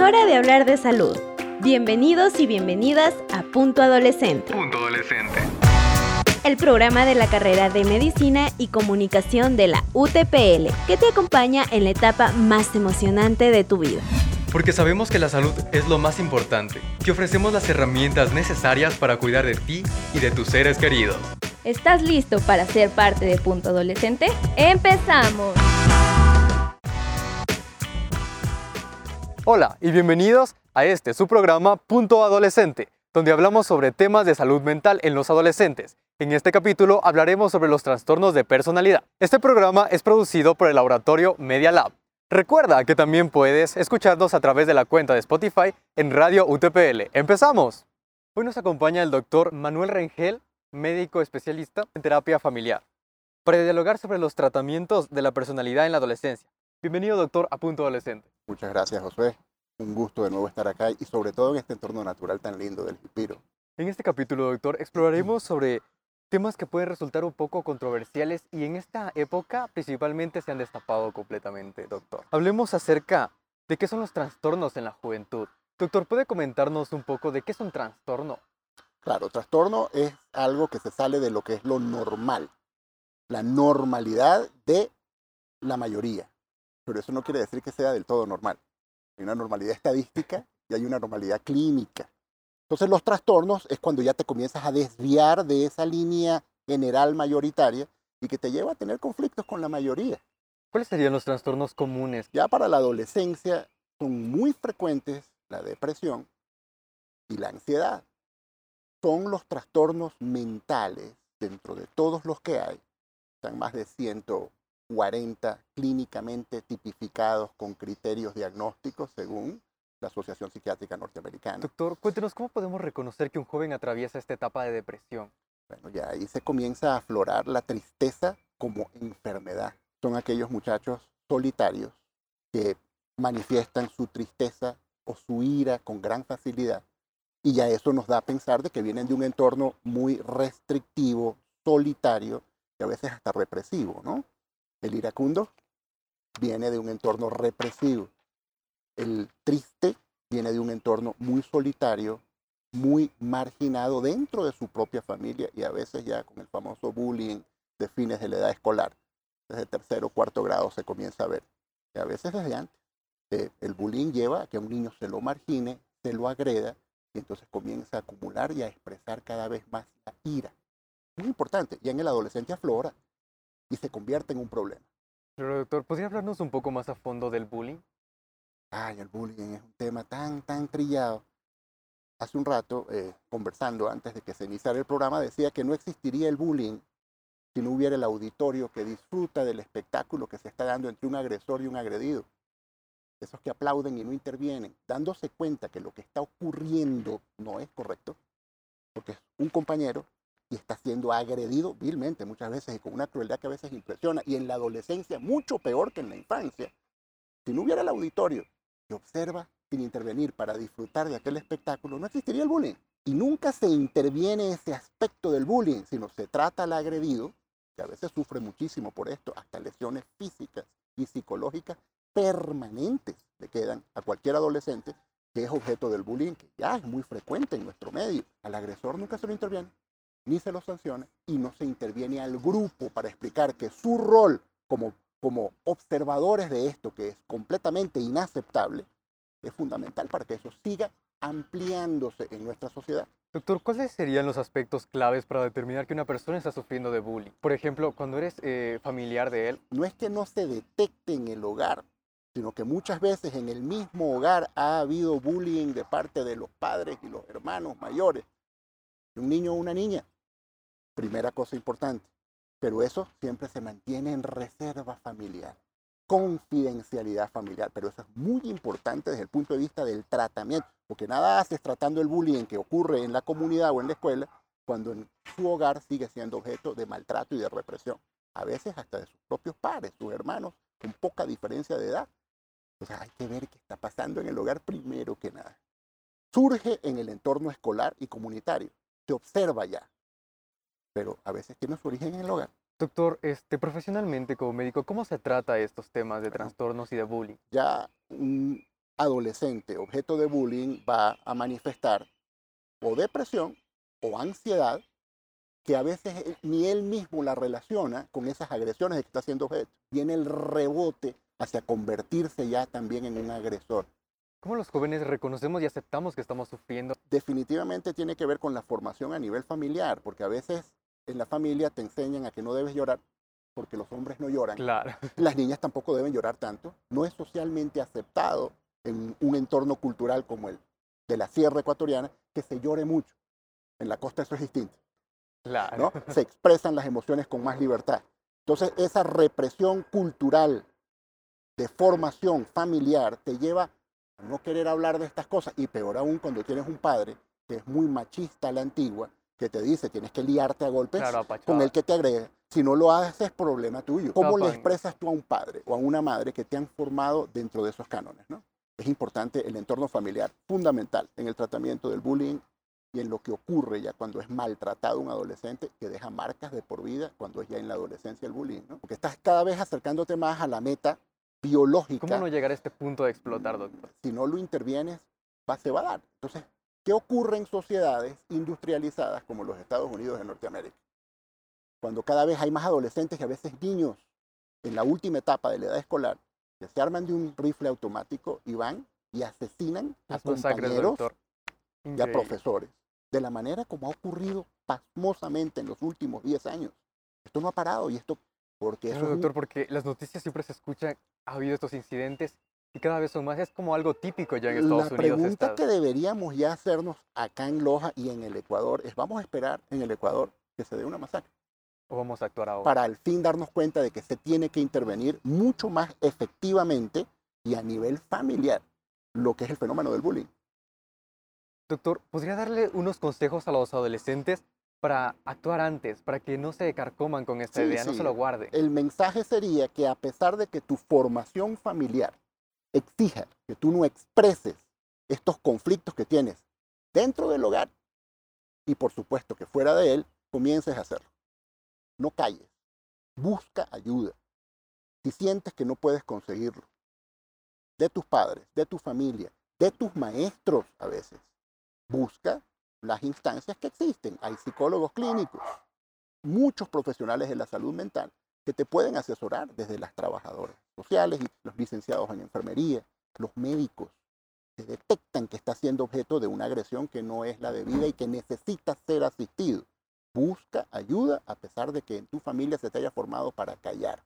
Es hora de hablar de salud. Bienvenidos y bienvenidas a Punto Adolescente. Punto Adolescente. El programa de la carrera de Medicina y Comunicación de la UTPL, que te acompaña en la etapa más emocionante de tu vida. Porque sabemos que la salud es lo más importante. Te ofrecemos las herramientas necesarias para cuidar de ti y de tus seres queridos. ¿Estás listo para ser parte de Punto Adolescente? ¡Empezamos! Hola y bienvenidos a este su programa Punto Adolescente, donde hablamos sobre temas de salud mental en los adolescentes. En este capítulo hablaremos sobre los trastornos de personalidad. Este programa es producido por el laboratorio Media Lab. Recuerda que también puedes escucharnos a través de la cuenta de Spotify en Radio UTPL. ¡Empezamos! Hoy nos acompaña el doctor Manuel Rengel, médico especialista en terapia familiar, para dialogar sobre los tratamientos de la personalidad en la adolescencia. Bienvenido, doctor, a Punto Adolescente. Muchas gracias, Josué. Un gusto de nuevo estar acá y sobre todo en este entorno natural tan lindo del Jipiro. En este capítulo, doctor, exploraremos sobre temas que pueden resultar un poco controversiales y en esta época principalmente se han destapado completamente, doctor. Hablemos acerca de qué son los trastornos en la juventud. Doctor, ¿puede comentarnos un poco de qué es un trastorno? Claro, trastorno es algo que se sale de lo que es lo normal, la normalidad de la mayoría pero eso no quiere decir que sea del todo normal. Hay una normalidad estadística y hay una normalidad clínica. Entonces los trastornos es cuando ya te comienzas a desviar de esa línea general mayoritaria y que te lleva a tener conflictos con la mayoría. ¿Cuáles serían los trastornos comunes? Ya para la adolescencia son muy frecuentes la depresión y la ansiedad. Son los trastornos mentales dentro de todos los que hay. Están más de 100, 40 clínicamente tipificados con criterios diagnósticos según la Asociación Psiquiátrica Norteamericana. Doctor, cuéntenos cómo podemos reconocer que un joven atraviesa esta etapa de depresión. Bueno, ya ahí se comienza a aflorar la tristeza como enfermedad. Son aquellos muchachos solitarios que manifiestan su tristeza o su ira con gran facilidad. Y ya eso nos da a pensar de que vienen de un entorno muy restrictivo, solitario y a veces hasta represivo, ¿no? El iracundo viene de un entorno represivo. El triste viene de un entorno muy solitario, muy marginado dentro de su propia familia y a veces ya con el famoso bullying de fines de la edad escolar. Desde tercero o cuarto grado se comienza a ver. Y a veces desde antes. Eh, el bullying lleva a que un niño se lo margine, se lo agreda y entonces comienza a acumular y a expresar cada vez más la ira. Muy importante. Y en el adolescente aflora y se convierte en un problema. Pero doctor, ¿podría hablarnos un poco más a fondo del bullying? Ay, el bullying es un tema tan, tan trillado. Hace un rato, eh, conversando antes de que se iniciara el programa, decía que no existiría el bullying si no hubiera el auditorio que disfruta del espectáculo que se está dando entre un agresor y un agredido. Esos que aplauden y no intervienen, dándose cuenta que lo que está ocurriendo no es correcto, porque es un compañero y está siendo agredido vilmente muchas veces y con una crueldad que a veces impresiona. Y en la adolescencia, mucho peor que en la infancia, si no hubiera el auditorio que observa sin intervenir para disfrutar de aquel espectáculo, no existiría el bullying. Y nunca se interviene ese aspecto del bullying, sino se trata al agredido, que a veces sufre muchísimo por esto, hasta lesiones físicas y psicológicas permanentes le quedan a cualquier adolescente que es objeto del bullying, que ya es muy frecuente en nuestro medio. Al agresor nunca se lo interviene ni se lo sanciona y no se interviene al grupo para explicar que su rol como, como observadores de esto, que es completamente inaceptable, es fundamental para que eso siga ampliándose en nuestra sociedad. Doctor, ¿cuáles serían los aspectos claves para determinar que una persona está sufriendo de bullying? Por ejemplo, cuando eres eh, familiar de él. No es que no se detecte en el hogar, sino que muchas veces en el mismo hogar ha habido bullying de parte de los padres y los hermanos mayores un niño o una niña. Primera cosa importante. Pero eso siempre se mantiene en reserva familiar, confidencialidad familiar. Pero eso es muy importante desde el punto de vista del tratamiento, porque nada haces tratando el bullying que ocurre en la comunidad o en la escuela cuando en su hogar sigue siendo objeto de maltrato y de represión. A veces hasta de sus propios padres, sus hermanos, con poca diferencia de edad. Entonces hay que ver qué está pasando en el hogar primero que nada. Surge en el entorno escolar y comunitario se observa ya, pero a veces tiene su origen en el hogar. Doctor, este, profesionalmente como médico, ¿cómo se trata estos temas de trastornos y de bullying? Ya adolescente objeto de bullying va a manifestar o depresión o ansiedad que a veces ni él mismo la relaciona con esas agresiones de que está siendo objeto. Viene el rebote hacia convertirse ya también en un agresor. ¿Cómo los jóvenes reconocemos y aceptamos que estamos sufriendo? Definitivamente tiene que ver con la formación a nivel familiar, porque a veces en la familia te enseñan a que no debes llorar porque los hombres no lloran. Claro. Las niñas tampoco deben llorar tanto. No es socialmente aceptado en un entorno cultural como el de la sierra ecuatoriana que se llore mucho. En la costa eso es distinto. Claro. ¿no? Se expresan las emociones con más libertad. Entonces, esa represión cultural de formación familiar te lleva no querer hablar de estas cosas y peor aún cuando tienes un padre que es muy machista a la antigua, que te dice tienes que liarte a golpes Claro, con el que te agrede. Si no lo haces es problema tuyo. ¿Cómo le Capan. expresas tú a un padre o a una madre que te han formado dentro de esos cánones? ¿no? Es importante el entorno familiar, fundamental en el tratamiento del bullying y en lo que ocurre ya cuando es maltratado un adolescente que deja marcas de por vida cuando es ya en la adolescencia el bullying, ¿no? Porque estás cada vez acercándote más a la meta biológica. ¿Cómo no llegar a este punto de explotar, doctor? Si no lo intervienes, va, se va a dar. Entonces, ¿qué ocurre en sociedades industrializadas como los Estados Unidos de Norteamérica? Cuando cada vez hay más adolescentes y a veces niños en la última etapa de la edad escolar que se arman de un rifle automático y van y asesinan a masacres, compañeros doctor. y a profesores, de la manera como ha ocurrido pasmosamente en los últimos 10 años. Esto no ha parado y esto porque eso Claro, es un- doctor, porque las noticias siempre se escuchan, ha habido estos incidentes y cada vez son más. Es como algo típico ya en Estados la Unidos. pregunta esta- que deberíamos ya hacernos acá en Loja y en el Ecuador es, vamos a esperar en el Ecuador que se dé una masacre O vamos a actuar ahora. para al fin darnos cuenta de que se tiene que intervenir mucho más efectivamente y a nivel familiar lo que es el fenómeno del bullying. Doctor, ¿podría darle unos consejos a los adolescentes para actuar antes, para que no se carcoman con esta Sí, idea, no se lo guarden? El mensaje sería que a pesar de que tu formación familiar exija que tú no expreses estos conflictos que tienes dentro del hogar y por supuesto que fuera de él, comiences a hacerlo. No calles, busca ayuda. Si sientes que no puedes conseguirlo, de tus padres, de tu familia, de tus maestros a veces, busca las instancias que existen. Hay psicólogos clínicos, muchos profesionales de la salud mental que te pueden asesorar desde las trabajadoras sociales y los licenciados en enfermería, los médicos, que detectan que está siendo objeto de una agresión que no es la debida y que necesita ser asistido. Busca ayuda a pesar de que en tu familia se te haya formado para callar.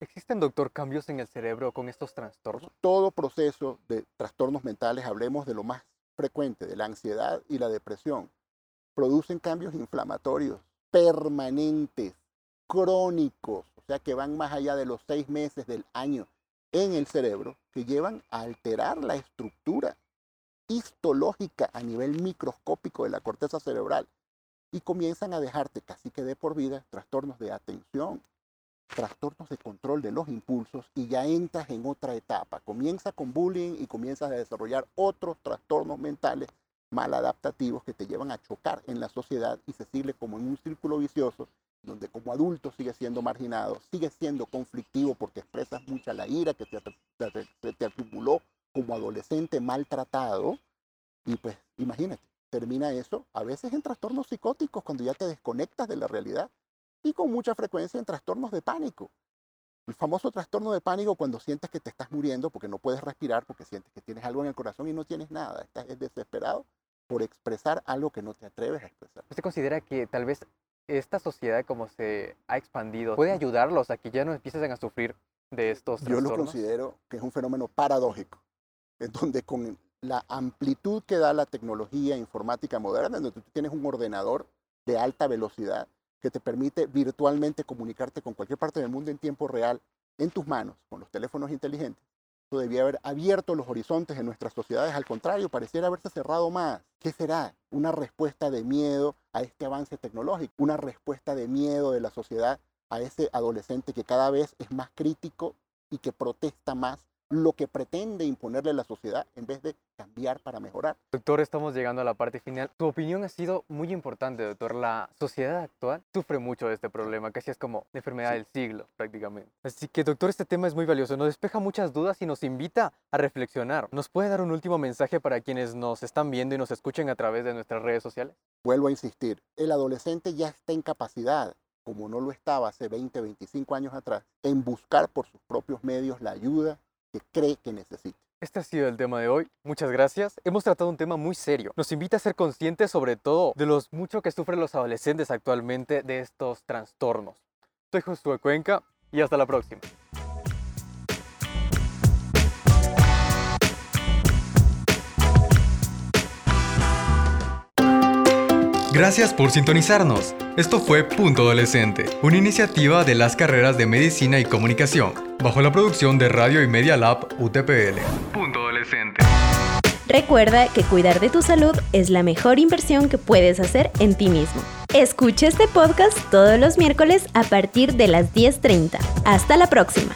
¿Existen, doctor, cambios en el cerebro con estos trastornos? Todo proceso de trastornos mentales, hablemos de lo más frecuente, de la ansiedad y la depresión, producen cambios inflamatorios permanentes, crónicos, o sea que van más allá de los seis meses del año en el cerebro, que llevan a alterar la estructura histológica a nivel microscópico de la corteza cerebral y comienzan a dejarte casi que de por vida trastornos de atención, trastornos de control de los impulsos y ya entras en otra etapa. Comienza con bullying y comienzas a desarrollar otros trastornos mentales maladaptativos que te llevan a chocar en la sociedad y se sigue como en un círculo vicioso donde como adulto sigues siendo marginado, sigues siendo conflictivo porque expresas mucha la ira que te, te acumuló como adolescente maltratado y pues imagínate, termina eso a veces en trastornos psicóticos cuando ya te desconectas de la realidad y con mucha frecuencia en trastornos de pánico. El famoso trastorno de pánico cuando sientes que te estás muriendo porque no puedes respirar, porque sientes que tienes algo en el corazón y no tienes nada. Estás desesperado por expresar algo que no te atreves a expresar. ¿Usted considera que tal vez esta sociedad como se ha expandido puede ayudarlos a que ya no empiecen a sufrir de estos Yo lo trastornos? considero que es un fenómeno paradójico, en donde con la amplitud que da la tecnología informática moderna, donde tú tienes un ordenador de alta velocidad que te permite virtualmente comunicarte con cualquier parte del mundo en tiempo real en tus manos, con los teléfonos inteligentes. Esto debía haber abierto los horizontes en nuestras sociedades, al contrario, pareciera haberse cerrado más. ¿Qué será? Una respuesta de miedo a este avance tecnológico, una respuesta de miedo de la sociedad a ese adolescente que cada vez es más crítico y que protesta más lo que pretende imponerle la sociedad en vez de cambiar para mejorar. Doctor, estamos llegando a la parte final. Tu opinión ha sido muy importante, doctor. La sociedad actual sufre mucho de este problema, casi es como la enfermedad del siglo prácticamente. Así que, doctor, este tema es muy valioso. Nos despeja muchas dudas y nos invita a reflexionar. ¿Nos puede dar un último mensaje para quienes nos están viendo y nos escuchen a través de nuestras redes sociales? Vuelvo a insistir, el adolescente ya está en capacidad como no lo estaba hace 20, 25 años atrás, en buscar por sus propios medios la ayuda que cree que necesita. Este ha sido el tema de hoy. Muchas gracias. Hemos tratado un tema muy serio. Nos invita a ser conscientes sobre todo de los mucho que sufren los adolescentes actualmente de estos trastornos. Soy Josué Cuenca y hasta la próxima. Gracias por sintonizarnos. Esto fue Punto Adolescente, una iniciativa de las carreras de Medicina y Comunicación, bajo la producción de Radio y Media Lab UTPL. Punto Adolescente. Recuerda que cuidar de tu salud es la mejor inversión que puedes hacer en ti mismo. Escucha este podcast todos los miércoles a partir de las 10.30. Hasta la próxima.